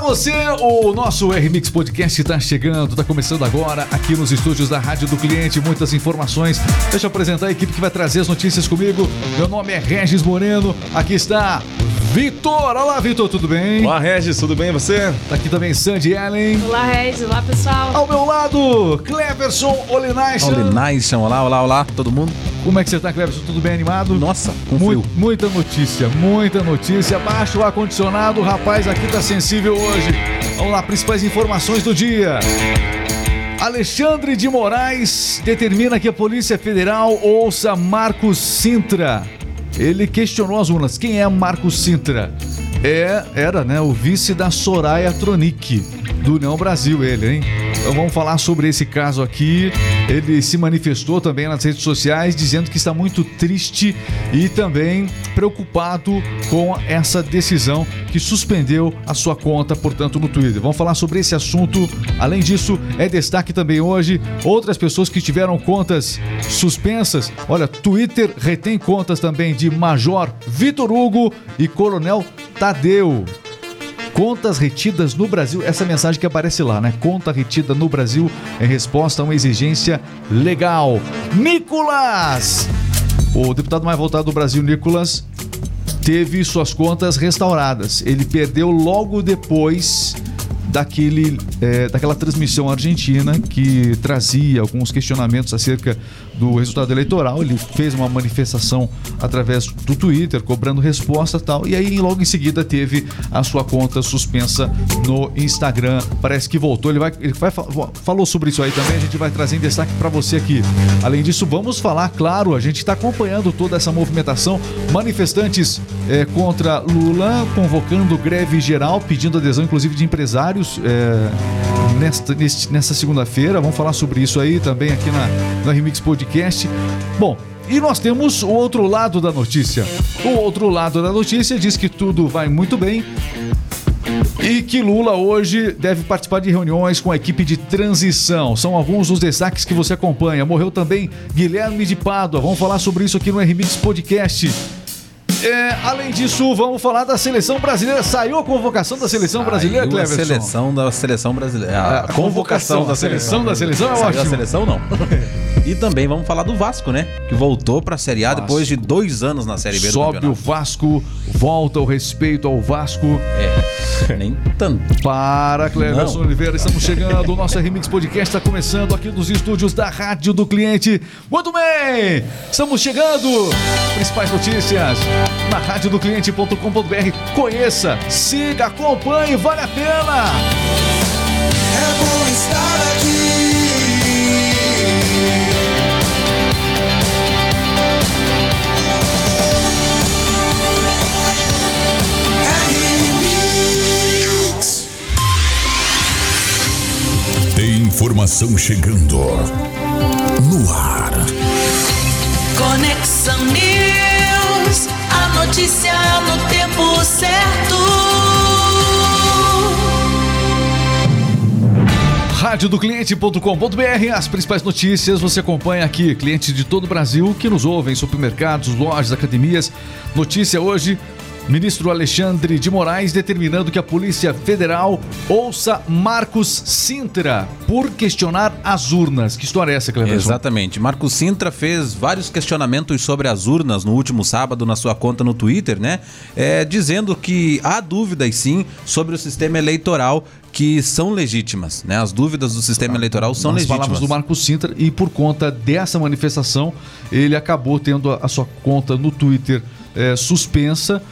você, o nosso RMix Podcast está chegando, está começando agora aqui nos estúdios da Rádio do Cliente, muitas informações. Deixa eu apresentar a equipe que vai trazer as notícias comigo. Meu nome é Regis Moreno, aqui está Vitor. Olá, Vitor, tudo bem? Olá, Regis, tudo bem e você? Tá aqui também Sandy Ellen. Olá, Regis. Olá, pessoal. Ao meu lado, Cleverson Olinaison. Olinaison, olá, olá, olá, todo mundo? Como é que você tá, Cleverson? Tudo bem animado? Nossa, com Mu- frio. Muita notícia, muita notícia. Baixa o ar-condicionado, o rapaz aqui tá sensível hoje. Vamos lá, principais informações do dia. Alexandre de Moraes determina que a Polícia Federal ouça Marcos Sintra. Ele questionou as urnas. Quem é Marcos Sintra? É, era, né, o vice da Soraya Tronic, do União Brasil, ele, hein? Então vamos falar sobre esse caso aqui. Ele se manifestou também nas redes sociais dizendo que está muito triste e também preocupado com essa decisão que suspendeu a sua conta, portanto, no Twitter. Vamos falar sobre esse assunto. Além disso, é destaque também hoje outras pessoas que tiveram contas suspensas. Olha, Twitter retém contas também de Major Vitor Hugo e Coronel Tadeu. Contas retidas no Brasil, essa mensagem que aparece lá, né? Conta retida no Brasil em resposta a uma exigência legal. Nicolas! O deputado mais votado do Brasil, Nicolas, teve suas contas restauradas. Ele perdeu logo depois daquele, eh, daquela transmissão argentina que trazia alguns questionamentos acerca do resultado eleitoral. Ele fez uma manifestação através do Twitter, cobrando resposta e tal. E aí, logo em seguida, teve a sua conta suspensa no Instagram. Parece que voltou. Ele vai, ele vai fa- falou sobre isso aí também. A gente vai trazer em destaque para você aqui. Além disso, vamos falar, claro, a gente está acompanhando toda essa movimentação. Manifestantes eh, contra Lula convocando greve geral, pedindo adesão, inclusive, de empresários eh, nesta, neste- nessa segunda-feira. Vamos falar sobre isso aí também aqui na, no Remix Podcast. Bom, e nós temos o outro lado da notícia. O outro lado da notícia diz que tudo vai muito bem e que Lula hoje deve participar de reuniões com a equipe de transição. São alguns dos destaques que você acompanha. Morreu também Guilherme de Pádua. Vamos falar sobre isso aqui no RMix Podcast. É, além disso, vamos falar da seleção brasileira. Saiu a convocação da seleção brasileira, Saiu a Cleverson? seleção da seleção brasileira. A, A convocação, convocação da a seleção da seleção é Saiu ótimo. a seleção não. e também vamos falar do Vasco, né? Que voltou pra Série A depois de dois anos na Série B do Sobe o campeonato. Vasco, volta o respeito ao Vasco. É, nem tanto. Para Cleverson. Oliveira, estamos chegando. O nosso Remix Podcast está começando aqui nos estúdios da Rádio do Cliente. Muito bem! Estamos chegando! Principais notícias na radiodocliente.com.br. Conheça, siga, acompanhe, vale a pena! É bom estar aqui. Informação chegando no ar. Conexão News, a notícia no tempo certo. radiodocliente.com.br As principais notícias você acompanha aqui. Clientes de todo o Brasil que nos ouvem, supermercados, lojas, academias. Notícia hoje. Ministro Alexandre de Moraes determinando que a Polícia Federal ouça Marcos Sintra por questionar as urnas. Que história é essa, Cleberson? Exatamente. Marcos Sintra fez vários questionamentos sobre as urnas no último sábado na sua conta no Twitter, né? É, dizendo que há dúvidas sim sobre o sistema eleitoral que são legítimas, né? As dúvidas do sistema eleitoral são Nas legítimas. palavras do Marcos Sintra e por conta dessa manifestação ele acabou tendo a, a sua conta no Twitter eh, suspensa.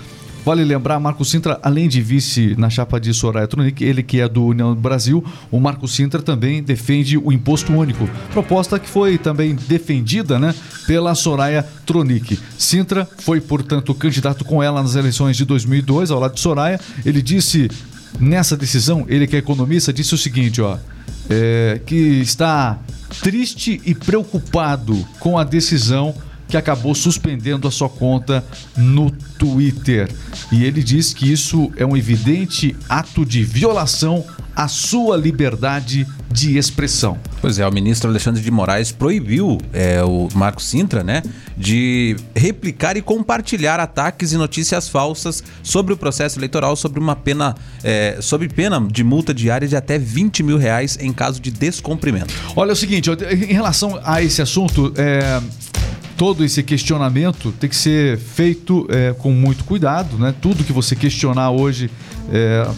Vale lembrar, Marcos Sintra, além de vice na chapa de Soraya Tronic, ele que é do União do Brasil, o Marcos Sintra também defende o imposto único. Proposta que foi também defendida né, pela Soraya Tronic. Sintra foi, portanto, candidato com ela nas eleições de 2002, ao lado de Soraya. Ele disse, nessa decisão, ele que é economista, disse o seguinte, ó é, que está triste e preocupado com a decisão que acabou suspendendo a sua conta no Twitter. E ele diz que isso é um evidente ato de violação à sua liberdade de expressão. Pois é, o ministro Alexandre de Moraes proibiu é, o Marco Sintra, né, de replicar e compartilhar ataques e notícias falsas sobre o processo eleitoral sobre uma pena, é, sob pena de multa diária de até 20 mil reais em caso de descumprimento. Olha é o seguinte, em relação a esse assunto, é, todo esse questionamento tem que ser feito é, com muito cuidado, né? Tudo que você questionar hoje é,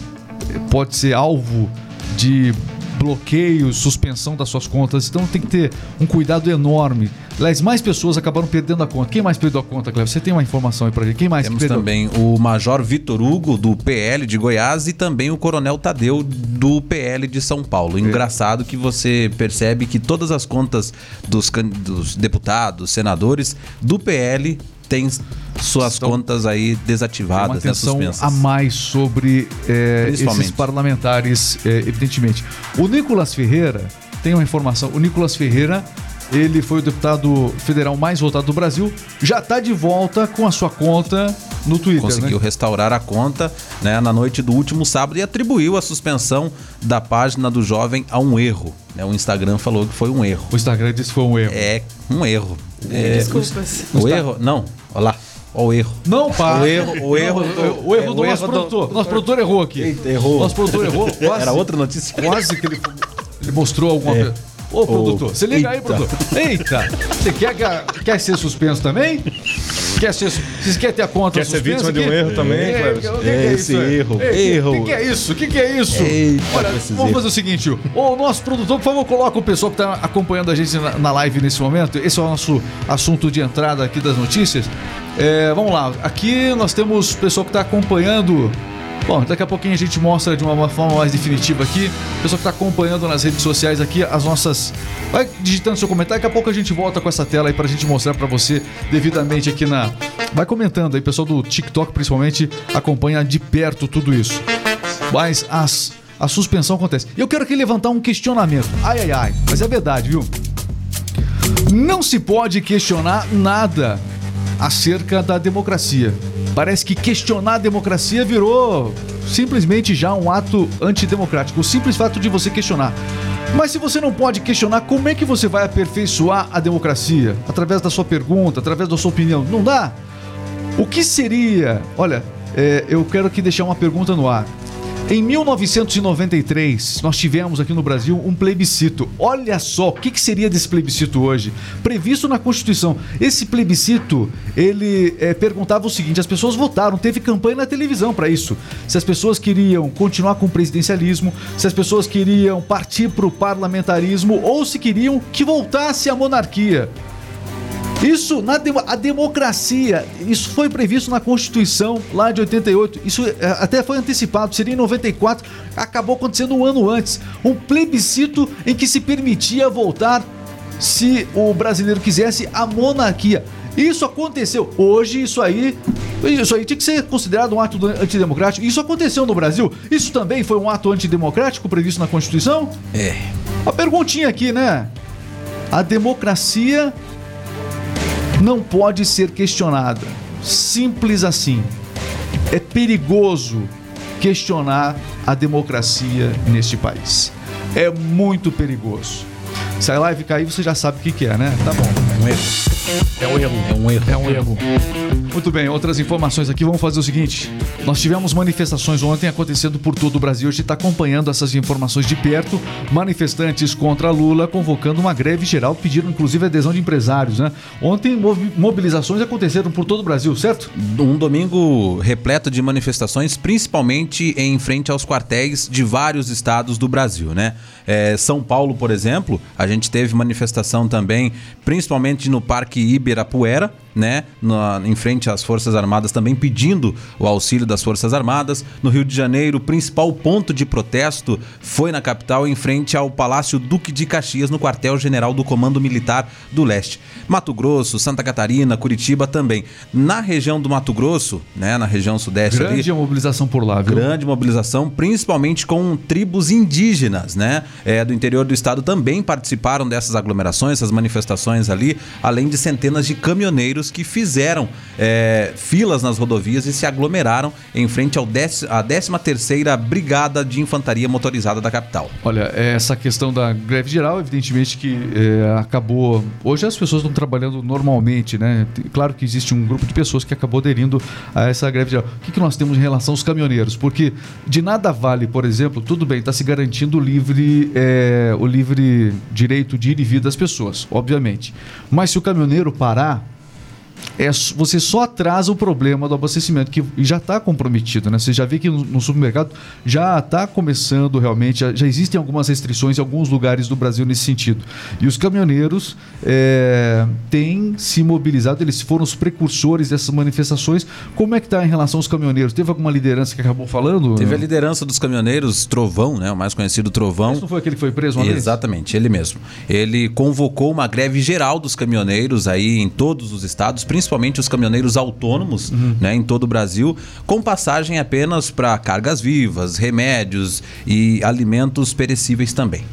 pode ser alvo de bloqueio, suspensão das suas contas. Então tem que ter um cuidado enorme. Aliás, mais pessoas acabaram perdendo a conta. Quem mais perdeu a conta, Cleber? Você tem uma informação aí pra gente? Quem mais Temos perdeu? também o Major Vitor Hugo, do PL de Goiás, e também o Coronel Tadeu, do PL de São Paulo. Engraçado que você percebe que todas as contas dos, dos deputados, senadores do PL têm suas Estão- contas aí Tem uma desativadas, né, atenção suspensas. a mais sobre é, esses parlamentares, é, evidentemente. O Nicolas Ferreira tem uma informação. O Nicolas Ferreira, ele foi o deputado federal mais votado do Brasil, já está de volta com a sua conta no Twitter. Conseguiu né? restaurar a conta né, na noite do último sábado e atribuiu a suspensão da página do jovem a um erro. né? O Instagram falou que foi um erro. O Instagram disse que foi um erro. É um erro. É, Desculpas. o erro? Não, olha lá. Olha o erro. Não, pá. O erro- o erro Não, do- o erro é, do o nosso erro do- produtor. Nosso produtor errou aqui. Eita, errou. Nosso produtor errou. Quase, Era outra notícia. Quase que ele, ele mostrou alguma É. coisa. Ô, produtor, você liga aí, Eita. produtor. Eita, você quer, quer ser suspenso também? Quer ser, você quer ter a conta Quer ser vítima de um erro também, É, que que é Esse isso, é? erro, Ei, erro. O que, que é isso? O que, que é isso? Eita, Olha, vamos fazer o seguinte, o o nosso produtor, por favor, coloca o pessoal que está acompanhando a gente na, na live nesse momento. Esse é o nosso assunto de entrada aqui das notícias. É, vamos lá, aqui nós temos o pessoal que está acompanhando. Bom, daqui a pouquinho a gente mostra de uma forma mais definitiva aqui. Pessoal que está acompanhando nas redes sociais aqui as nossas. Vai digitando seu comentário, daqui a pouco a gente volta com essa tela aí pra gente mostrar pra você devidamente aqui na. Vai comentando aí, pessoal do TikTok principalmente acompanha de perto tudo isso. Mas as, a suspensão acontece. Eu quero aqui levantar um questionamento. Ai, ai, ai. Mas é verdade, viu? Não se pode questionar nada acerca da democracia. Parece que questionar a democracia virou simplesmente já um ato antidemocrático. O simples fato de você questionar. Mas se você não pode questionar, como é que você vai aperfeiçoar a democracia? Através da sua pergunta, através da sua opinião. Não dá? O que seria. Olha, é, eu quero aqui deixar uma pergunta no ar. Em 1993, nós tivemos aqui no Brasil um plebiscito. Olha só, o que, seria desse plebiscito hoje? Previsto na Constituição. Esse plebiscito, ele é, perguntava o seguinte: as pessoas votaram, teve campanha na televisão para isso. Se as pessoas queriam continuar com o presidencialismo, se as pessoas queriam partir para o parlamentarismo ou se queriam que voltasse a monarquia. Isso, na demo- a democracia, isso foi previsto na Constituição lá de 88. Isso é, até foi antecipado, seria em 94. Acabou acontecendo um ano antes. Um plebiscito em que se permitia voltar, se o brasileiro quisesse, a monarquia. Isso aconteceu. Hoje, isso aí. Isso aí tinha que ser considerado um ato antidemocrático. Isso aconteceu no Brasil. Isso também foi um ato antidemocrático previsto na Constituição? É. Uma perguntinha aqui, né? A democracia não pode ser questionada. Simples assim. É perigoso questionar a democracia neste país. É muito perigoso. Se a live cair, você já sabe o que, é, né? Tá bom. Um erro. É um erro. É um erro. É um erro. Muito bem, outras informações aqui. Vamos fazer o seguinte: nós tivemos manifestações ontem acontecendo por todo o Brasil. A gente está acompanhando essas informações de perto. Manifestantes contra Lula convocando uma greve geral, pediram inclusive adesão de empresários, né? Ontem mobilizações aconteceram por todo o Brasil, certo? Um domingo repleto de manifestações, principalmente em frente aos quartéis de vários estados do Brasil, né? É, São Paulo, por exemplo, a gente teve manifestação também, principalmente no Parque Ibirapuera, né, na- em frente às Forças Armadas, também pedindo o auxílio das Forças Armadas. No Rio de Janeiro, o principal ponto de protesto foi na capital, em frente ao Palácio Duque de Caxias, no quartel-general do Comando Militar do Leste. Mato Grosso, Santa Catarina, Curitiba também. Na região do Mato Grosso, né, na região sudeste ali, Grande mobilização por lá, viu? grande mobilização, principalmente com tribos indígenas, né? É, do interior do estado também participaram dessas aglomerações, essas manifestações ali, além de centenas de caminhoneiros que fizeram é, filas nas rodovias e se aglomeraram em frente ao dec- à 13ª Brigada de Infantaria Motorizada da capital. Olha, essa questão da greve geral, evidentemente que é, acabou. Hoje as pessoas estão trabalhando normalmente, né? Claro que existe um grupo de pessoas que acabou aderindo a essa greve geral. O que, que nós temos em relação aos caminhoneiros? Porque de nada vale, por exemplo, tudo bem, está se garantindo o livre, é, o livre direito de ir e vir das pessoas, obviamente. Mas se o caminhoneiro parar, é, você só atrasa o problema do abastecimento, que já está comprometido, né? Você já vê que no, no supermercado já está começando realmente, já, já existem algumas restrições em alguns lugares do Brasil nesse sentido. E os caminhoneiros é, têm se mobilizado, eles foram os precursores dessas manifestações. Como é que está em relação aos caminhoneiros? Teve alguma liderança que acabou falando? Teve a liderança dos caminhoneiros, Trovão, né? O mais conhecido Trovão. Isso não foi aquele que foi preso uma vez? Exatamente, ele mesmo. Ele convocou uma greve geral dos caminhoneiros aí em todos os estados, principalmente os caminhoneiros autônomos, Uhum. né, em todo o Brasil, com passagem apenas para cargas vivas, remédios e alimentos perecíveis também.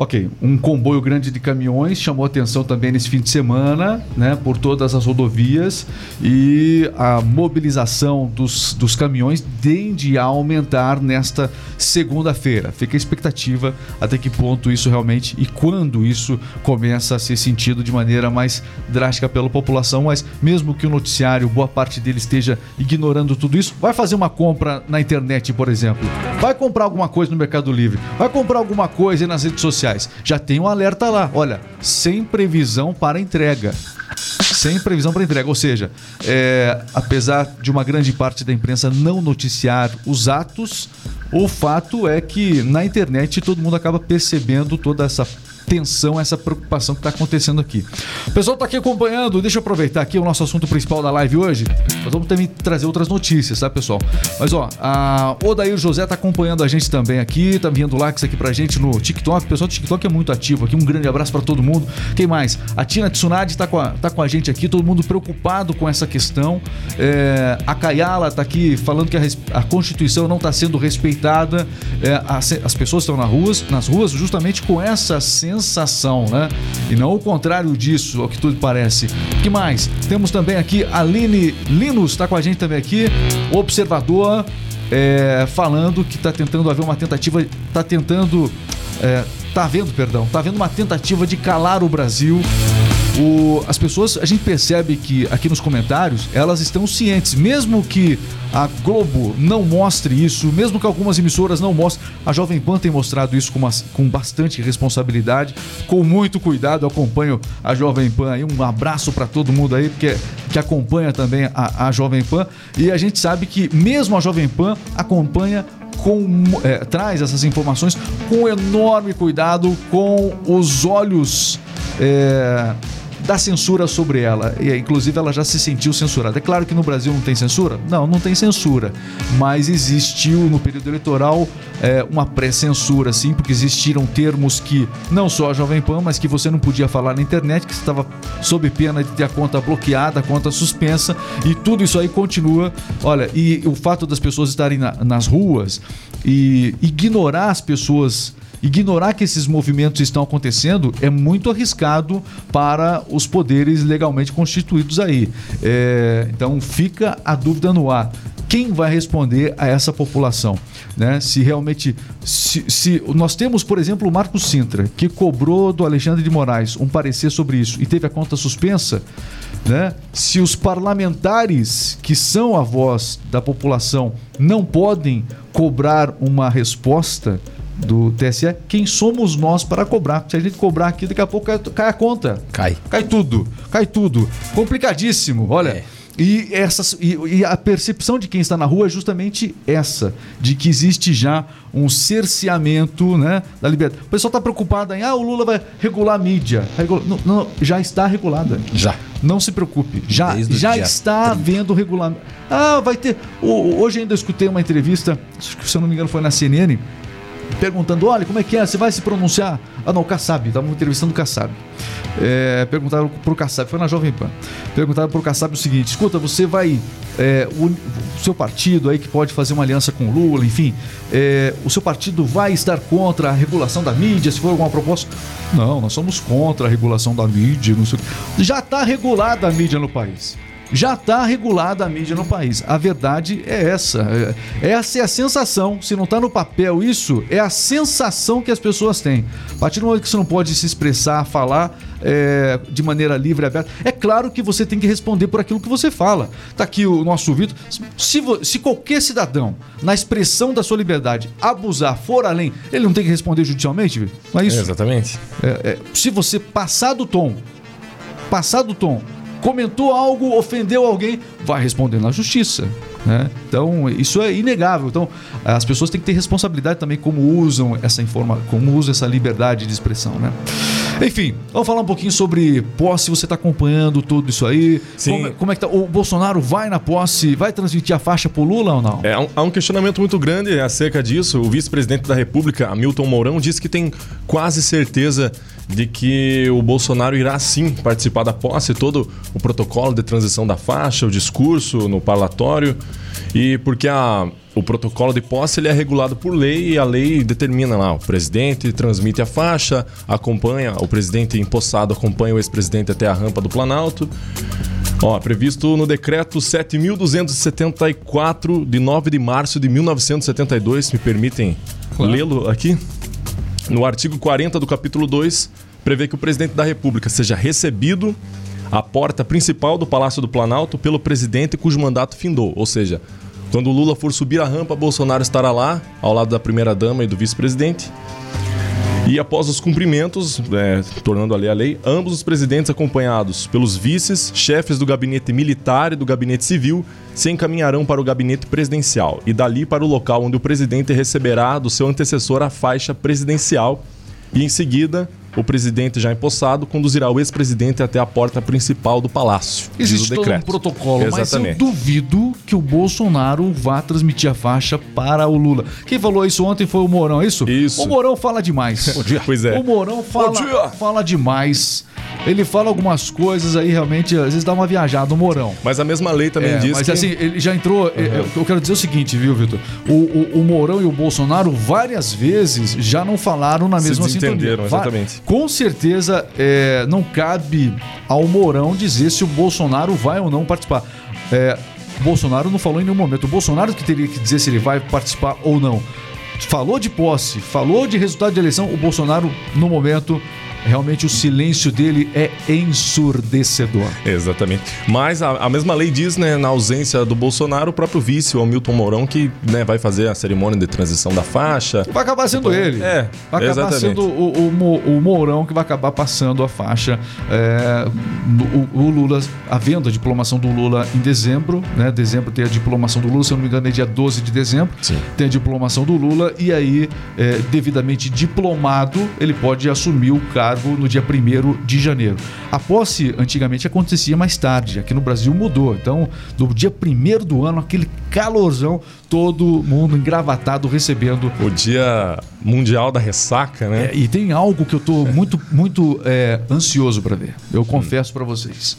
Ok, um comboio grande de caminhões chamou atenção também nesse fim de semana, né, por todas as rodovias e a mobilização dos, dos caminhões tende a aumentar nesta segunda-feira. Fica a expectativa até que ponto isso realmente e quando isso começa a ser sentido de maneira mais drástica pela população, mas mesmo que o noticiário, boa parte dele esteja ignorando tudo isso, vai fazer uma compra na internet, por exemplo, vai comprar alguma coisa no Mercado Livre, vai comprar alguma coisa nas redes sociais, já tem um alerta lá, olha, sem previsão para entrega. Sem previsão para entrega, ou seja, é, apesar de uma grande parte da imprensa não noticiar os atos, o fato é que na internet todo mundo acaba percebendo toda essa tensão, essa preocupação que está acontecendo aqui. O pessoal está aqui acompanhando, deixa eu aproveitar aqui o nosso assunto principal da live hoje. Nós vamos também trazer outras notícias, tá, pessoal? Mas ó, a Odair José está acompanhando a gente também aqui, tá enviando likes aqui pra gente no TikTok. O pessoal do TikTok é muito ativo aqui. Um grande abraço para todo mundo. Quem mais? A Tina Tsunade está com, a- tá com a gente aqui, todo mundo preocupado com essa questão. É, a Kayala está aqui falando que a, a Constituição não está sendo respeitada. É, as, as pessoas estão nas ruas, nas ruas justamente com essa sensação, né? E não o contrário disso, ao que tudo parece. O que mais? Temos também aqui a Aline Linus, está com a gente também aqui, observador, é, falando que está tentando haver uma tentativa, está tentando, é, tá havendo, perdão, tá havendo uma tentativa de calar o Brasil. O- as pessoas, a gente percebe que aqui nos comentários, elas estão cientes, mesmo que a Globo não mostre isso, mesmo que algumas emissoras não mostrem, a Jovem Pan tem mostrado isso com, uma- com bastante responsabilidade, com muito cuidado. Eu acompanho a Jovem Pan aí, um abraço para todo mundo aí, porque que acompanha também a, a Jovem Pan. E a gente sabe que mesmo a Jovem Pan acompanha com, é, traz essas informações com enorme cuidado, com os olhos é, da censura sobre ela. E, inclusive, ela já se sentiu censurada. É claro que no Brasil não tem censura? Não, não tem censura. Mas existiu no período eleitoral é, uma pré-censura, sim, porque existiram termos que não só a Jovem Pan, mas que você não podia falar na internet, que estava sob pena de ter a conta bloqueada, a conta suspensa, e tudo isso aí continua. Olha, e o fato das pessoas estarem na- nas ruas e ignorar as pessoas ignorar que esses movimentos estão acontecendo é muito arriscado para os poderes legalmente constituídos aí. É, então fica a dúvida no ar. Quem vai responder a essa população? Né? Se realmente. Se, se- nós temos, por exemplo, o Marcos Sintra, que cobrou do Alexandre de Moraes um parecer sobre isso e teve a conta suspensa. Né? Se os parlamentares, que são a voz da população, não podem cobrar uma resposta do TSE, quem somos nós para cobrar? Se a gente cobrar aqui, daqui a pouco cai, cai a conta. Cai. Cai tudo, cai tudo. Complicadíssimo. Olha, E, essas, e, e a percepção de quem está na rua é justamente essa, de que existe já um cerceamento né, da liberdade. O pessoal está preocupado em, ah, o Lula vai regular a mídia. Regula- Não, não, já está regulada. Já. Não se preocupe, já, Desde já está havendo regulamento. Ah, vai ter. Hoje ainda escutei uma entrevista, se eu não me engano foi na CNN, perguntando: olha, como é que é? Você vai se pronunciar? Ah, não, o Kassab, estavam entrevistando o Kassab. É, perguntaram pro Kassab, foi na Jovem Pan. Perguntaram pro Kassab o seguinte: escuta, você vai. é, o, o seu partido aí que pode fazer uma aliança com o Lula, enfim, é, o seu partido vai estar contra a regulação da mídia, se for alguma proposta? Não, nós somos contra a regulação da mídia, não sei o quê. Já está regulada a mídia no país. Já está regulada a mídia no país. A verdade é essa. É- Essa é a sensação. Se não está no papel isso, é a sensação que as pessoas têm. A partir do momento que você não pode se expressar, falar é, de maneira livre e aberta, é claro que você tem que responder por aquilo que você fala. Tá aqui o nosso Vitor. Se, se qualquer cidadão, na expressão da sua liberdade, abusar, for além, ele não tem que responder judicialmente, Vitor? Não é isso? Exatamente. É, é, se você passar do tom, passar do tom, comentou algo, ofendeu alguém, vai responder na justiça. Né? Então, isso é inegável. Então, as pessoas têm que ter responsabilidade também como usam essa informação, como usam essa liberdade de expressão, né? Enfim, vamos falar um pouquinho sobre posse. Você está acompanhando tudo isso aí? Sim. Como, como é que tá? O Bolsonaro vai na posse, vai transmitir a faixa pro Lula ou não? É, há um- há um questionamento muito grande acerca disso. O vice-presidente da República, Hamilton Mourão, disse que tem quase certeza de que o Bolsonaro irá sim participar da posse, todo o protocolo de transição da faixa, o discurso no parlatório, e porque a, o protocolo de posse ele é regulado por lei e a lei determina lá, o presidente transmite a faixa, acompanha, o presidente empossado acompanha o ex-presidente até a rampa do Planalto. Ó, previsto no decreto 7.274 de 9 de março de 1972, me permitem lê-lo aqui? No artigo 40 do capítulo 2, prevê que o presidente da República seja recebido à porta principal do Palácio do Planalto pelo presidente cujo mandato findou. Ou seja, quando Lula for subir a rampa, Bolsonaro estará lá, ao lado da primeira-dama e do vice-presidente. E após os cumprimentos, é, tornando a lei a lei, ambos os presidentes, acompanhados pelos vices, chefes do gabinete militar e do gabinete civil, se encaminharão para o gabinete presidencial e dali para o local onde o presidente receberá do seu antecessor a faixa presidencial. E em seguida, o presidente já empossado conduzirá o ex-presidente até a porta principal do palácio. Existe o todo um protocolo, mas eu Exatamente. duvido que o Bolsonaro vá transmitir a faixa para o Lula. Quem falou isso ontem foi o Mourão, é isso? Isso. O Mourão fala demais. Pois é. O Mourão fala, dia. fala demais. Ele fala algumas coisas aí, realmente, às vezes dá uma viajada, o Mourão. Mas a mesma lei também É, diz mas que... assim, ele já entrou. é, é, Eu quero dizer o seguinte, viu, Vitor? O, o, o Mourão e o Bolsonaro várias vezes já não falaram na mesma sintonia. exatamente. Com certeza é, não cabe ao Mourão dizer se o Bolsonaro vai ou não participar. É, o Bolsonaro não falou em nenhum momento. O Bolsonaro que teria que dizer se ele vai participar ou não. Falou de posse, falou de resultado de eleição. O Bolsonaro, no momento, realmente o silêncio dele é ensurdecedor. Exatamente. Mas a, a mesma lei diz, né, na ausência do Bolsonaro, o próprio vice, o Hamilton Mourão, que né, vai fazer a cerimônia de transição da faixa. Vai acabar sendo ele. É, Vai acabar exatamente. sendo o, o, o Mourão que vai acabar passando a faixa. É, o, o Lula, havendo a diplomação do Lula em dezembro, né? Dezembro tem a diplomação do Lula, se eu não me engano, é dia 12 de dezembro. Sim. Tem a diplomação do Lula e aí, é, devidamente diplomado, ele pode assumir o cargo no dia 1 de janeiro. A posse antigamente acontecia mais tarde, aqui no Brasil mudou. Então, no dia 1 do ano, aquele calorzão, todo mundo engravatado recebendo O dia mundial da ressaca, né? é, e tem algo que eu tô muito, muito é, ansioso para ver. Eu confesso para vocês.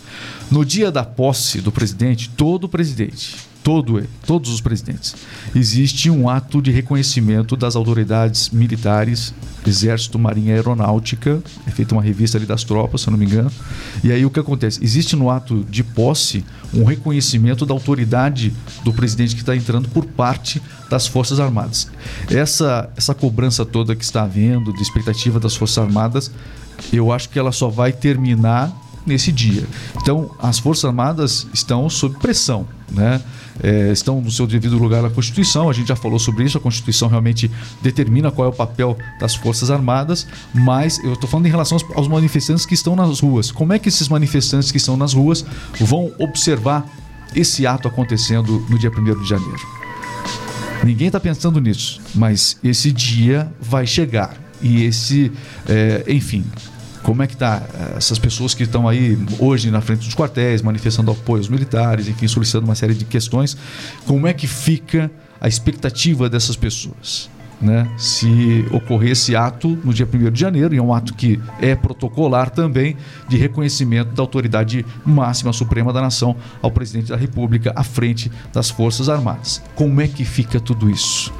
No dia da posse do presidente, todo presidente, todo todos os presidentes, existe um ato de reconhecimento das autoridades militares, Exército, Marinha Aeronáutica. É feita uma revista ali das tropas, se eu não me engano. E aí o que acontece? Existe no ato de posse um reconhecimento da autoridade do presidente que está entrando por parte das Forças Armadas. Essa, essa cobrança toda que está havendo, de expectativa das Forças Armadas, eu acho que ela só vai terminar nesse dia. Então, as Forças Armadas estão sob pressão, né? É, estão no seu devido lugar na Constituição, a gente já falou sobre isso, a Constituição realmente determina qual é o papel das Forças Armadas, mas eu estou falando em relação aos, manifestantes que estão nas ruas. Como é que esses manifestantes que estão nas ruas vão observar esse ato acontecendo no dia 1 de janeiro. Ninguém está pensando nisso, mas esse dia vai chegar. E esse, é, enfim, como é que tá eh, essas pessoas que estão aí hoje na frente dos quartéis, manifestando apoio aos militares, enfim, solicitando uma série de questões, como é que fica a expectativa dessas pessoas? Né? Se ocorrer esse ato no dia 1 de janeiro, e é um ato que é protocolar também, de reconhecimento da autoridade máxima suprema da nação ao presidente da República à frente das Forças Armadas. Como é que fica tudo isso?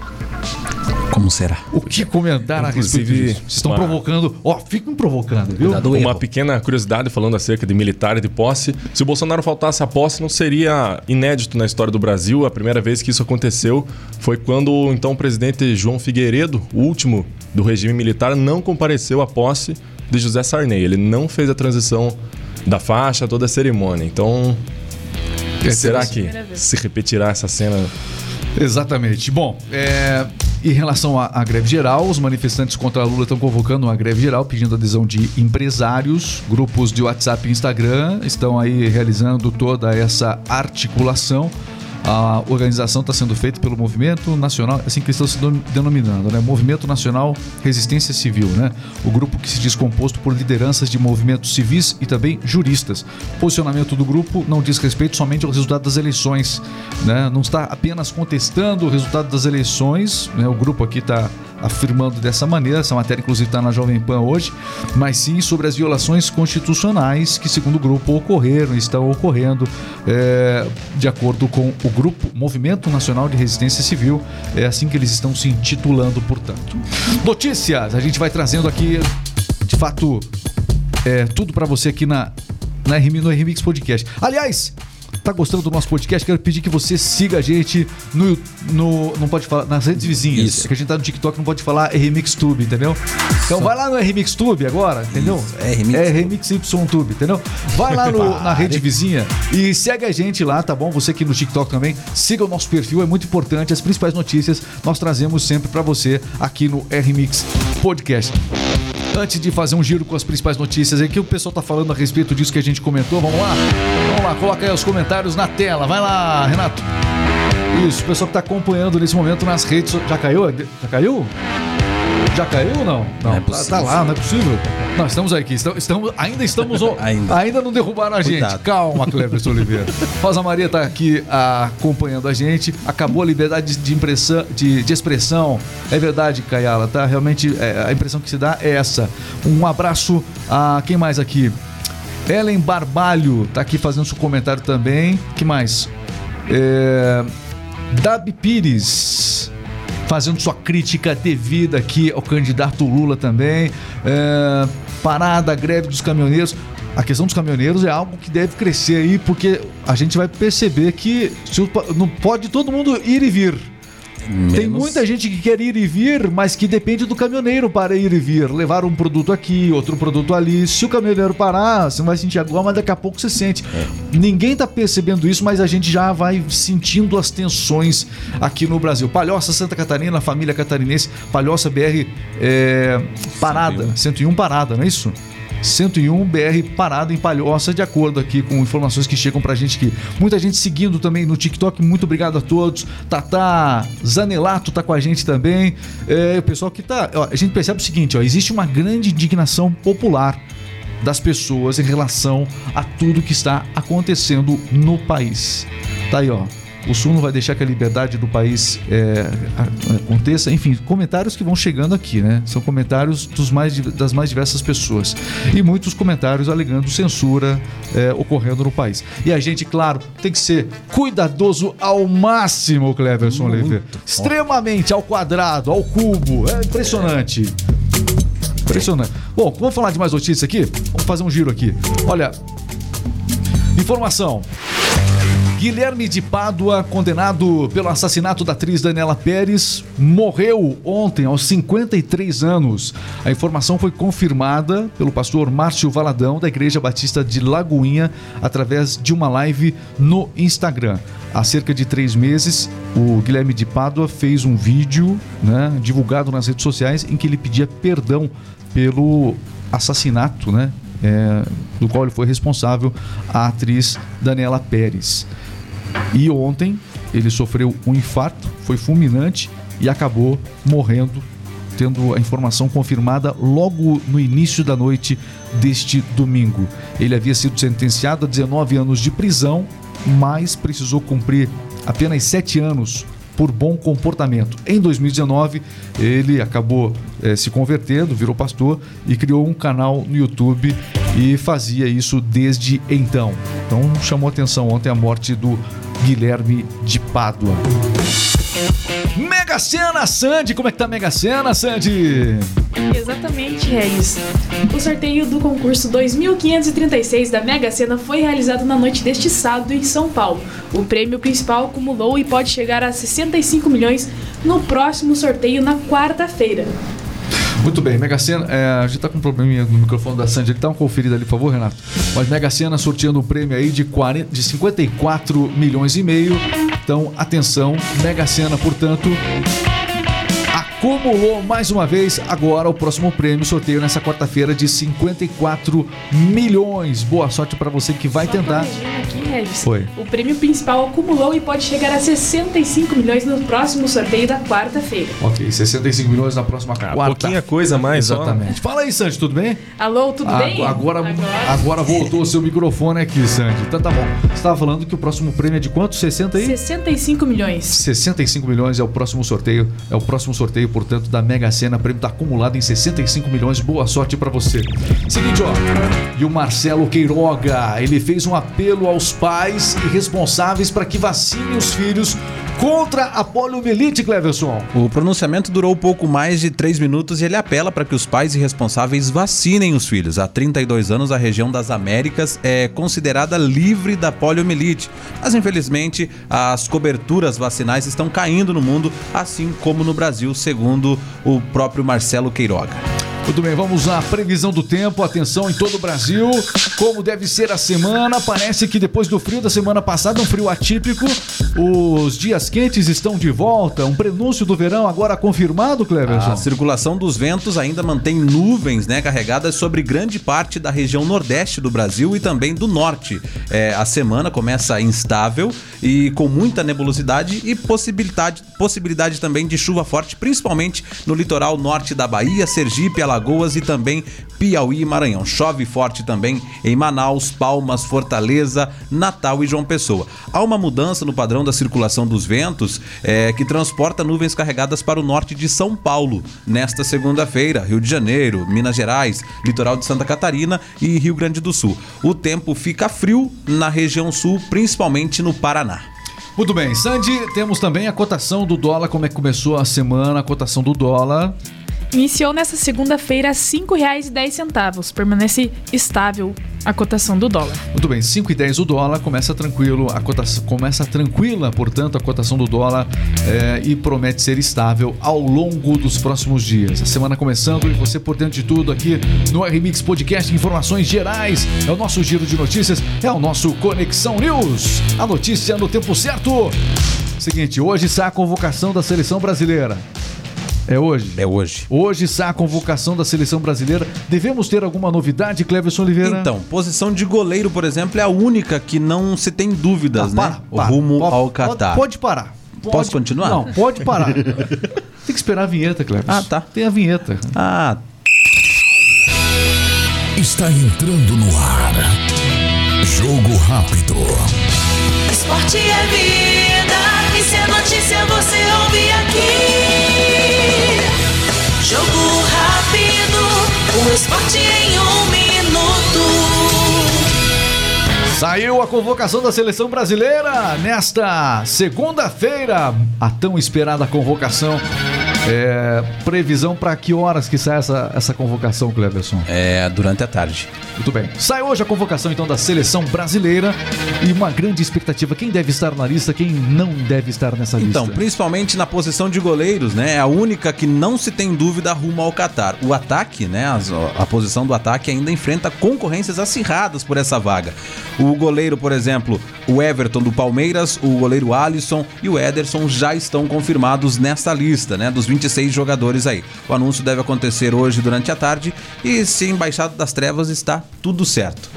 Como será? O que comentar a respeito Inclusive, disso? Vocês estão uma- provocando. Ó, ficam provocando, viu? Uma erro. pequena curiosidade falando acerca de militar e de posse. Se o Bolsonaro faltasse a posse, não seria inédito na história do Brasil. A primeira vez que isso aconteceu foi quando o então presidente João Figueiredo, o último do regime militar, não compareceu à posse de José Sarney. Ele não fez a transição da faixa, toda a cerimônia. Então, será que se repetirá essa cena? Exatamente. Bom, é, em relação à, à greve geral, os manifestantes contra Lula estão convocando uma greve geral pedindo adesão de empresários, grupos de WhatsApp e Instagram estão aí realizando toda essa articulação. A organização está sendo feita pelo Movimento Nacional, assim que estão se denominando, né? Movimento Nacional Resistência Civil, né? O grupo que se diz composto por lideranças de movimentos civis e também juristas. O posicionamento do grupo não diz respeito somente ao resultado das eleições, né? Não está apenas contestando o resultado das eleições, né? O grupo aqui está afirmando dessa maneira, essa matéria inclusive está na Jovem Pan hoje, mas sim sobre as violações constitucionais que, segundo o grupo, ocorreram e estão ocorrendo, é, de acordo com o grupo Movimento Nacional de Resistência Civil, é assim que eles estão se intitulando, portanto. Notícias, a gente vai trazendo aqui, de fato, é, tudo para você aqui na, na RM, no RMix Podcast. Aliás, tá gostando do nosso podcast? Quero pedir que você siga a gente no, no não pode falar nas redes vizinhas. Isso. É que a gente tá no TikTok, não pode falar RMix Tube, entendeu? Então vai lá no RMix Tube agora, entendeu? Isso. É RMix Y Tube, entendeu? Vai lá no- na rede vizinha e segue a gente lá, tá bom? Você aqui no TikTok também, siga o nosso perfil, é muito importante. As principais notícias nós trazemos sempre para você aqui no RMix Podcast. Antes de fazer um giro com as principais notícias aqui, o pessoal tá falando a respeito disso que a gente comentou. Vamos lá? Vamos lá, coloca aí os comentários na tela. Vai lá, Renato. Isso, o pessoal que tá acompanhando nesse momento nas redes. Já caiu? Já caiu? Já caiu ou não? Não, é tá- possível. tá, lá, não é possível. Não, estamos aqui. Estamos, estamos- ainda estamos. ainda. Ainda. não derrubaram a gente. Cuidado. Calma, Cleverson Oliveira. Rosa Maria tá aqui ah, acompanhando a gente. Acabou a liberdade de, impressão, de, de expressão. É verdade, Caiala, tá? Realmente é, a impressão que se dá é essa. Um abraço a quem mais aqui? Ellen Barbalho tá aqui fazendo seu comentário também. que mais? É, Dabi Pires fazendo sua crítica devida aqui ao candidato Lula também. É, parada, greve dos caminhoneiros. A questão dos caminhoneiros é algo que deve crescer aí, porque a gente vai perceber que não pode todo mundo ir e vir. Tem Menos- muita gente que quer ir e vir, mas que depende do caminhoneiro para ir e vir. Levar um produto aqui, outro produto ali. Se o caminhoneiro parar, você não vai sentir agora, mas daqui a pouco você sente. Ninguém tá percebendo isso, mas a gente já vai sentindo as tensões aqui no Brasil. Palhoça, Santa Catarina, família catarinense, Palhoça BR é, parada, 101 parada, não é isso? 101 BR parado em Palhoça, de acordo aqui com informações que chegam pra gente aqui. Muita gente seguindo também no TikTok, muito obrigado a todos. Tatá Zanelato tá com a gente também. É, o pessoal que tá. ó, a gente percebe o seguinte: ó, existe uma grande indignação popular das pessoas em relação a tudo que está acontecendo no país. Tá aí, ó. O Sul não vai deixar que a liberdade do país é, aconteça. Enfim, comentários que vão chegando aqui, né? São comentários dos mais, das mais diversas pessoas. E muitos comentários alegando censura é, ocorrendo no país. E a gente, claro, tem que ser cuidadoso ao máximo, Cleverson Oliveira. Extremamente ao quadrado, ao cubo. É impressionante. Impressionante. Bom, vamos falar de mais notícias aqui? Vamos fazer um giro aqui. Olha, informação. Guilherme de Pádua, condenado pelo assassinato da atriz Daniela Pérez, morreu ontem aos 53 anos. A informação foi confirmada pelo pastor Márcio Valadão, da Igreja Batista de Lagoinha, através de uma live no Instagram. Há cerca de três meses, o Guilherme de Pádua fez um vídeo né, divulgado nas redes sociais em que ele pedia perdão pelo assassinato, né? é, do qual ele foi responsável, a atriz Daniela Pérez. E ontem ele sofreu um infarto, foi fulminante e acabou morrendo, tendo a informação confirmada logo no início da noite deste domingo. Ele havia sido sentenciado a 19 anos de prisão, mas precisou cumprir apenas 7 anos por bom comportamento. Em 2019, ele acabou eh, se convertendo, virou pastor e criou um canal no YouTube e fazia isso desde então. Então chamou atenção ontem a morte do Guilherme de Pádua. Mega Sena, Sandy, como é que tá a Mega Sena, Sandy? Exatamente, Regis. O sorteio do concurso 2536 da Mega Sena foi realizado na noite deste sábado em São Paulo. O prêmio principal acumulou e pode chegar a 65 milhões no próximo sorteio na quarta-feira. Muito bem, Mega Sena, é, a gente tá com um probleminha no microfone da Sandy, ele dá uma conferida ali, por favor, Renato. Mas Mega Sena sorteando um prêmio aí de, 40, de 54 milhões e meio. Então, atenção, Mega Sena, portanto, acumulou mais uma vez agora o próximo prêmio sorteio nessa quarta-feira de 54 milhões. Boa sorte para você que vai Só tentar. aqui, Regis. Foi. O prêmio principal acumulou e pode chegar a 65 milhões no próximo sorteio da quarta-feira. Ok, 65 milhões na próxima quarta. pouquinha coisa a mais. Exatamente. Fala aí, Sandy, tudo bem? Alô, tudo bem? Agora, agora voltou o seu microfone aqui, Sandy. Então tá bom. Você estava falando que o próximo prêmio é de quanto? 60 aí? 65 milhões. 65 milhões é o próximo sorteio. É o próximo sorteio, portanto, da Mega Sena. Prêmio está acumulado em 65 milhões. Boa sorte para você. Seguinte, ó. E o Marcelo Queiroga, ele fez um apelo aos pais e responsáveis para que vacinem os filhos contra a poliomielite, Cleverson. O pronunciamento durou pouco mais de três minutos e ele apela para que os pais e responsáveis vacinem os filhos. Há 32 anos, a região das Américas é considerada livre da poliomielite. Mas, infelizmente, as coberturas vacinais estão caindo no mundo, assim como no Brasil, segundo o próprio Marcelo Queiroga. Muito bem, vamos à previsão do tempo. Atenção em todo o Brasil. Como deve ser a semana? Parece que depois do frio da semana passada, um frio atípico, os dias quentes estão de volta. Um prenúncio do verão agora confirmado, Cleverson. A circulação dos ventos ainda mantém nuvens né, carregadas sobre grande parte da região nordeste do Brasil e também do norte. É, a semana começa instável e com muita nebulosidade e possibilidade, possibilidade também de chuva forte, principalmente no litoral norte da Bahia, Sergipe, Alagoas e também Piauí e Maranhão. Chove forte também em Manaus, Palmas, Fortaleza, Natal e João Pessoa. Há uma mudança no padrão da circulação dos ventos é, que transporta nuvens carregadas para o norte de São Paulo nesta segunda-feira, Rio de Janeiro, Minas Gerais, litoral de Santa Catarina e Rio Grande do Sul. O tempo fica frio na região sul, principalmente no Paraná. Muito bem, Sandy, temos também a cotação do dólar. Como é que começou a semana? A cotação do dólar. Iniciou nesta segunda-feira a R$ 5,10. Permanece estável a cotação do dólar. Muito bem, 5 e 10 o dólar, começa tranquilo, a cotação começa tranquila, portanto, a cotação do dólar é, e promete ser estável ao longo dos próximos dias. A semana começando e você por dentro de tudo aqui no RMix Podcast, informações gerais, é o nosso giro de notícias, é o nosso Conexão News. A notícia no tempo certo. Seguinte, hoje sai a convocação da seleção brasileira. É hoje? É hoje. Hoje sai a convocação da seleção brasileira. Devemos ter alguma novidade, Cleverson Oliveira? Então, posição de goleiro, por exemplo, é a única que não se tem dúvidas, né? para, O para. rumo Pode- ao Catar. Pode, pode parar. Posso Pode- continuar? Não, pode parar. Tem que esperar a vinheta, Cleverson. Ah, tá. Tem a vinheta. Ah, Está entrando no ar. Jogo rápido. Esporte é vida, e se é notícia você ouve aqui. Jogo rápido, o esporte em um minuto. Saiu a convocação da seleção brasileira nesta segunda-feira. A tão esperada convocação. É, previsão para que horas que sai essa, essa convocação, Cleverson? é durante a tarde. Muito bem. Sai hoje a convocação então da seleção brasileira e uma grande expectativa. Quem deve estar na lista, quem não deve estar nessa Então, lista? principalmente na posição de goleiros, né? É a única que não se tem dúvida rumo ao Catar. O ataque, né? as- a posição do ataque ainda enfrenta concorrências acirradas por essa vaga. O goleiro, por exemplo, o Everton do Palmeiras, o goleiro Alisson e o Ederson já estão confirmados nesta lista, né? Dos 26 jogadores aí. O anúncio deve acontecer hoje durante a tarde e se embaixado das trevas está tudo certo.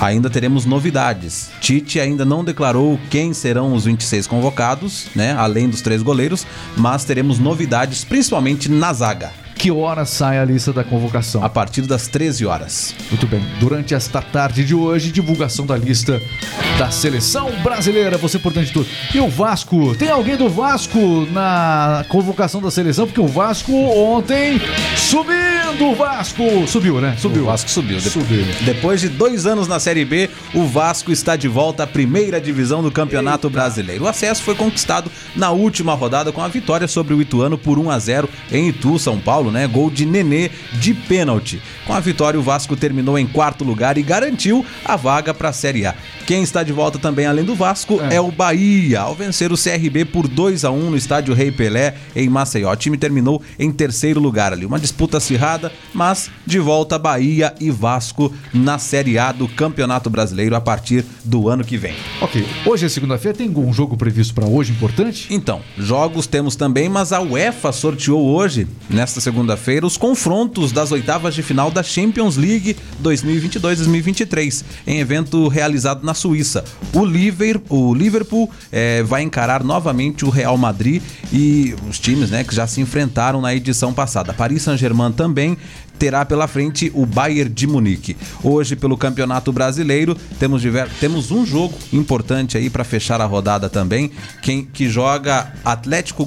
ainda teremos novidades. Tite ainda não declarou quem serão os 26 convocados, né? Além dos três goleiros, mas teremos novidades, principalmente na zaga. Que hora sai a lista da convocação? A partir das 13 horas. Muito bem. Durante esta tarde de hoje, divulgação da lista da seleção brasileira. Você, portanto, de tudo. E o Vasco? Tem alguém do Vasco na convocação da seleção? Porque o Vasco ontem subindo. O Vasco subiu, né? Subiu. O Vasco subiu. De- Subiu. Depois de dois anos na Série B, o Vasco está de volta à primeira divisão do Campeonato Brasileiro. O acesso foi conquistado na última rodada com a vitória sobre o Ituano por 1 a 0 em Itu, São Paulo, né? Gol de Nenê de pênalti. Com a vitória, o Vasco terminou em quarto lugar e garantiu a vaga para a Série A. Quem está de volta também, além do Vasco, é. o Bahia, ao vencer o CRB por 2 a 1 no estádio Rei Pelé, em Maceió. O time terminou em terceiro lugar ali. Uma disputa acirrada, mas de volta Bahia e Vasco na Série A do Campeonato Brasileiro a partir do ano que vem. Ok. Hoje é segunda-feira. Tem algum jogo previsto para hoje importante? Então, jogos temos também, mas a UEFA sorteou hoje, nesta segunda-feira, os confrontos das oitavas de final da Champions League 2022-2023, em evento realizado na Suíça. O, Liver, o Liverpool eh, vai encarar novamente o Real Madrid e os times né, que já se enfrentaram na edição passada. Paris Saint-Germain também terá pela frente o Bayern de Munique. Hoje, pelo Campeonato Brasileiro, temos, temos um jogo importante aí para fechar a rodada também, quem que joga Atlético,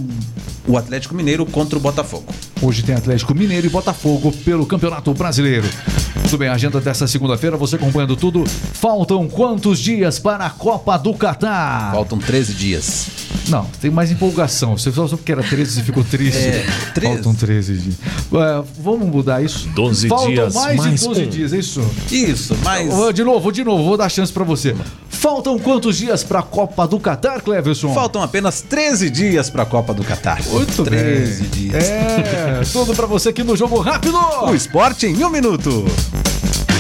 o Atlético Mineiro contra o Botafogo. Hoje tem Atlético Mineiro e Botafogo pelo Campeonato Brasileiro. Muito bem, a agenda dessa segunda-feira, você acompanhando tudo. Faltam quantos dias para a Copa do Catar? Faltam 13 dias. Não, tem mais empolgação. Você só porque era 13 e ficou triste. É, 13. Faltam 13 dias. Ué, vamos mudar isso? 12 Faltam dias, mais, mais de 12 um. dias, é isso? Isso, mas De novo, de novo, vou dar chance pra você. Faltam quantos dias para a Copa do Catar, Cleverson? faltam apenas 13 dias para a Copa do Catar. Muito 13 bem. dias. É, tudo pra você aqui no Jogo Rápido. O esporte em um minuto.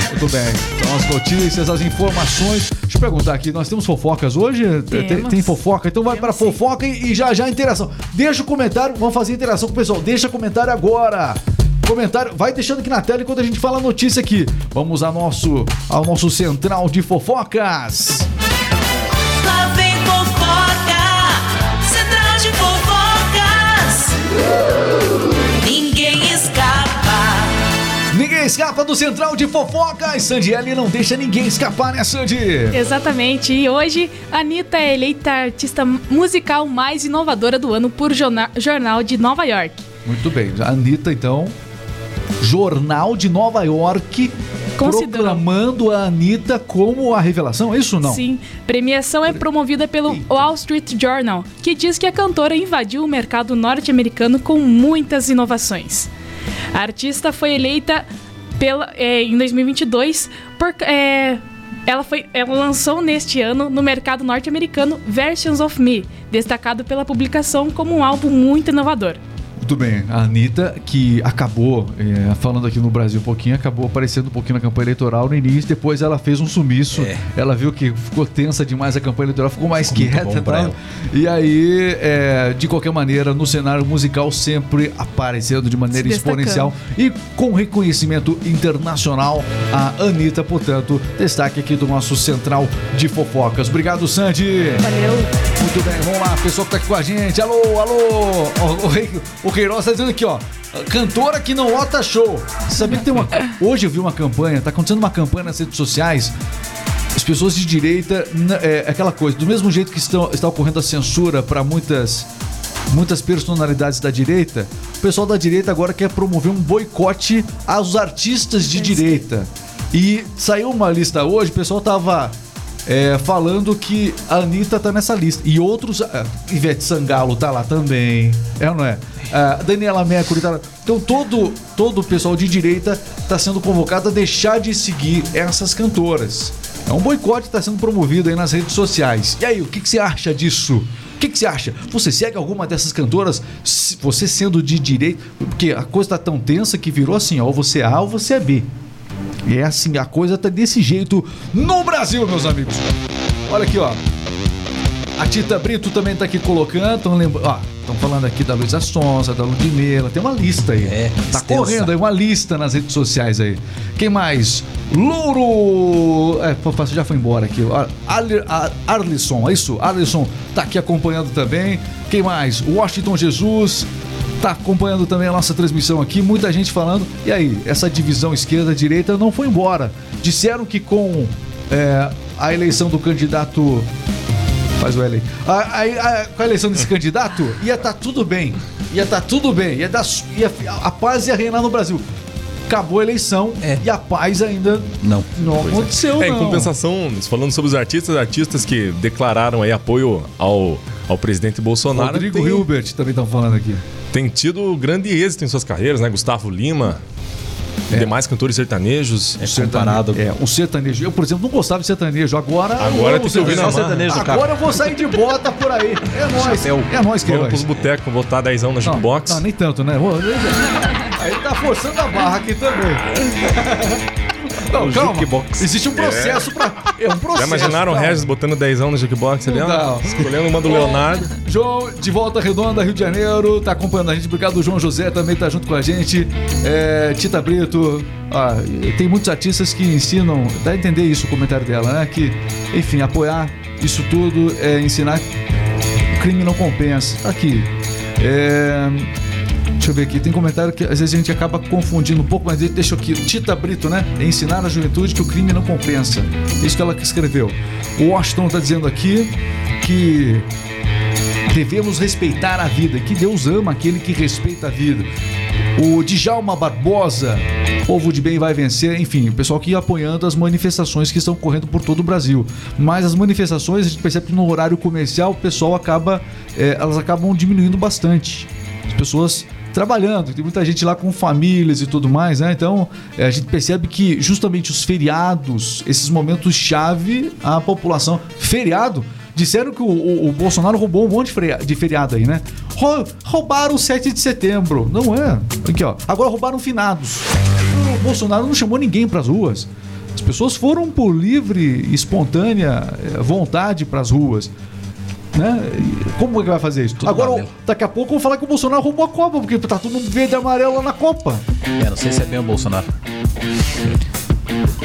Muito bem. Então as notícias, as informações. Deixa eu perguntar aqui, nós temos fofocas hoje? Tem, Temos. tem fofoca? Então vai sim. fofoca e, e já já interação. Deixa o comentário, vamos fazer interação com o pessoal. Deixa comentário agora. Comentário, vai deixando aqui na tela enquanto a gente fala a notícia aqui. Vamos ao nosso, ao nosso central de fofocas. Lá vem fofoca, central de fofocas. Ninguém escapa. Ninguém escapa do central de fofocas. Sandiele não deixa ninguém escapar, né, Sandy? Exatamente. E hoje, a Anitta é eleita a artista musical mais inovadora do ano por jorna- Jornal de Nova York. Muito bem. A Anitta, então, Jornal de Nova York Considerou. proclamando a Anitta como a revelação. É isso ou não? Sim, premiação é promovida pelo Wall Street Journal, que diz que a cantora invadiu o mercado norte-americano com muitas inovações. A artista foi eleita pela, é, em 2022 por, é, ela, foi, ela lançou neste ano no mercado norte-americano Versions of Me, destacado pela publicação como um álbum muito inovador. Muito bem. A Anitta, que acabou, é, falando aqui no Brasil um pouquinho, acabou aparecendo um pouquinho na campanha eleitoral no início, depois ela fez um sumiço. É. Ela viu que ficou tensa demais a campanha eleitoral, ficou mais Ficou quieta bom e aí, é, de qualquer maneira, no cenário musical sempre aparecendo de maneira exponencial e com reconhecimento internacional. A Anitta, portanto, destaque aqui do nosso central de fofocas. Obrigado, Sandy. Valeu! Muito bem, vamos lá, pessoal que tá aqui com a gente. Alô, alô! O, Rei- o Queiroz tá dizendo aqui, ó. Cantora que não lota show. Você sabia que tem uma. Hoje eu vi uma campanha, tá acontecendo uma campanha nas redes sociais. As pessoas de direita, n- é aquela coisa, do mesmo jeito que estão, está ocorrendo a censura para muitas muitas personalidades da direita, o pessoal da direita agora quer promover um boicote aos artistas de direita. E saiu uma lista hoje, o pessoal tava é, falando que a Anitta tá nessa lista. E outros. ah, Ivete Sangalo tá lá também. É ou não é? Ah, Daniela Mercury tá lá. Então todo, todo o pessoal de direita tá sendo convocado a deixar de seguir essas cantoras. É um boicote que tá sendo promovido aí nas redes sociais. E aí, o que, que você acha disso? O que, que você acha? Você segue alguma dessas cantoras? Você sendo de direita. Porque a coisa tá tão tensa que virou assim: ó, ou você é A ou você é B. E é assim, a coisa tá desse jeito no Brasil, meus amigos. Olha aqui, ó. A Tita Brito também tá aqui colocando. Estão lembrando. Ó, estão falando aqui da Luísa Sonza, da Ludmilla. Tem uma lista aí. É, tá extensa. correndo aí uma lista nas redes sociais aí. Quem mais? Louro. É, já foi embora aqui. Ar- Arlisson, é isso? Arlisson tá aqui acompanhando também. Quem mais? Washington Jesus. Tá acompanhando também a nossa transmissão aqui, muita gente falando. E aí, essa divisão esquerda-direita não foi embora. Disseram que com é, a eleição do candidato Faz o L aí. A, a- a- com a eleição desse candidato, ia estar tudo bem. Ia estar tudo bem. Ia dar, ia, a paz ia reinar no Brasil. Acabou a eleição É. e a paz ainda Não. não aconteceu, É, em não. compensação, falando sobre os artistas, artistas que declararam aí apoio ao, ao presidente Bolsonaro Rodrigo tem, Hilbert também estão falando aqui. Tem tido grande êxito em suas carreiras, né? Gustavo Lima e demais cantores sertanejos. É comparado. É, um sertanejo. Eu, por exemplo, não gostava de sertanejo. Agora. Agora eu tem que ouvir na amo mão. sertanejo, cara. Agora eu vou sair de bota por aí. É nóis. Chapéu. É nóis que é Vamos pros botecos, botar dezão na Não, jukebox. não, nem tanto, né? Aí tá forçando a barra aqui também. Não, calma. jukebox. Existe um processo pra. É um processo. Já imaginaram o. Regis botando dezão na jukebox ali, ó? Não. Escolhendo uma do Leonardo. João, de volta redonda, Rio de Janeiro, tá acompanhando a gente. Obrigado, João José, também tá junto com a gente. É, Tita Brito, ah, tem muitos artistas que ensinam, dá a entender isso o comentário dela, né? Que, enfim, apoiar isso tudo é ensinar o crime não compensa. Aqui. É, Deixa eu ver aqui, tem comentário que às vezes a gente acaba confundindo um pouco, mas deixa aqui. Tita Brito, né? É ensinar a juventude que o crime não compensa. Isso que ela escreveu. O Washington tá dizendo aqui que devemos respeitar a vida, que Deus ama aquele que respeita a vida. O Djalma Barbosa, povo de bem vai vencer, enfim, o pessoal aqui apoiando as manifestações que estão correndo por todo o Brasil. Mas as manifestações, a gente percebe que no horário comercial o pessoal acaba, eh, elas acabam diminuindo bastante. As pessoas trabalhando, tem muita gente lá com famílias e tudo mais, né? Então eh, a gente percebe que justamente os feriados, esses momentos chave, a população. Feriado? Disseram que o, o- o Bolsonaro roubou um monte de, feriado aí, né? Rou- roubaram o 7 de setembro. Não é? Aqui, ó. Agora roubaram finados. O Bolsonaro não chamou ninguém pras ruas. As pessoas foram por livre espontânea eh, vontade pras ruas. Né? Como é que vai fazer isso? Agora, valendo. daqui a pouco vão falar que o Bolsonaro roubou a Copa, porque tá todo mundo verde e amarelo lá na Copa. É, não sei se é bem o Bolsonaro.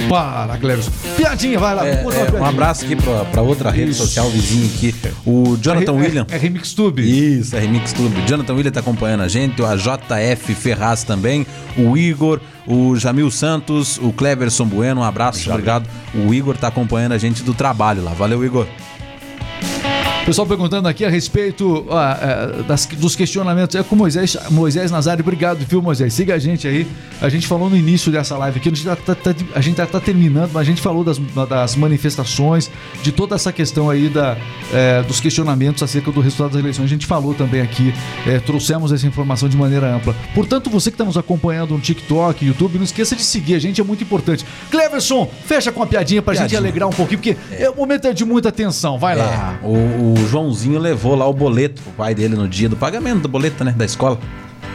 Para, Cleves. Piadinha, vai lá. É, é, um piadinha. abraço aqui pra, pra outra rede Isso. social vizinha aqui. O Jonathan é, William. É, é Remix Tube. Isso, é Remix Clube. Jonathan William tá acompanhando a gente, o AJF Ferraz também, o Igor, o Jamil Santos, o Cleverson Bueno, um abraço, obrigado. O Igor tá acompanhando a gente do trabalho lá. Valeu, Igor. Pessoal perguntando aqui a respeito ah, eh, das- dos questionamentos. É com Moisés, Moisés Nazário. Obrigado, viu, Moisés? Siga a gente aí. A gente falou no início dessa live aqui. A gente já tá, tá- a gente já tá terminando, mas a gente falou das, das manifestações, de toda essa questão aí da, eh, dos questionamentos acerca do resultado das eleições. A gente falou também aqui, eh, trouxemos essa informação de maneira ampla. Portanto, você que está nos acompanhando no TikTok, YouTube, não esqueça de seguir a gente, é muito importante. Cleverson, fecha com uma piadinha pra gente Piadinha. alegrar um pouquinho, porque é. o momento é de muita tensão. Vai lá. É, o, o Joãozinho levou lá o boleto pro pai dele no dia do pagamento do boleto, né? Da escola.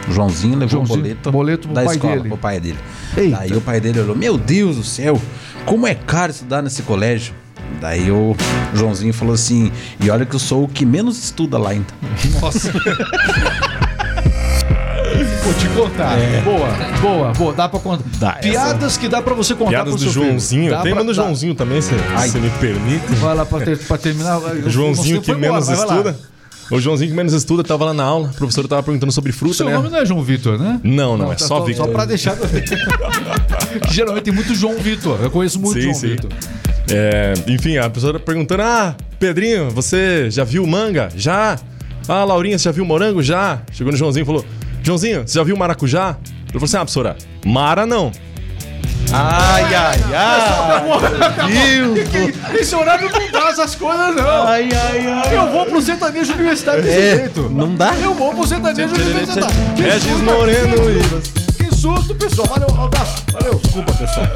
O Joãozinho levou Joãozinho, o boleto, boleto pro da pai escola dele. pro pai dele. Eita. Daí o pai dele olhou: Meu Deus do céu, como é caro estudar nesse colégio. Daí o Joãozinho falou assim: E olha que eu sou o que menos estuda lá ainda. Nossa. Vou te contar. Boa, boa, boa. Dá pra contar. Dá, Piadas que dá pra você contar Piadas do. Joãozinho. Tem pra- uma do. Joãozinho também, se se me permite. Vai lá pra, ter- pra terminar. Joãozinho que embora, menos lá. estuda. O Joãozinho que menos estuda tava lá na aula. O professor tava perguntando sobre fruta, seu né? nome não é João Vitor, né? Não, não, é só Victor. Só pra deixar. Geralmente tem muito João Vitor. Eu conheço muito Sim, João sim. Vitor. É, enfim, a pessoa tá perguntando: Ah, Pedrinho, você já viu manga? Já. Ah, Laurinha, você já viu morango? Já. Chegou no Joãozinho e falou: Joãozinho, você já viu maracujá? Ele falou assim: Ah, professora, Mara não. Ai, ai, ai. Esse horário não dá essas coisas, não. Ai, ai, ai. Eu vou pro sertanejo universitário desse É, jeito. não dá? Eu vou pro sertanejo universitário. Que Regis susto, Moreno e. Que susto, pessoal. Valeu, um abraço. Valeu. Desculpa, pessoal.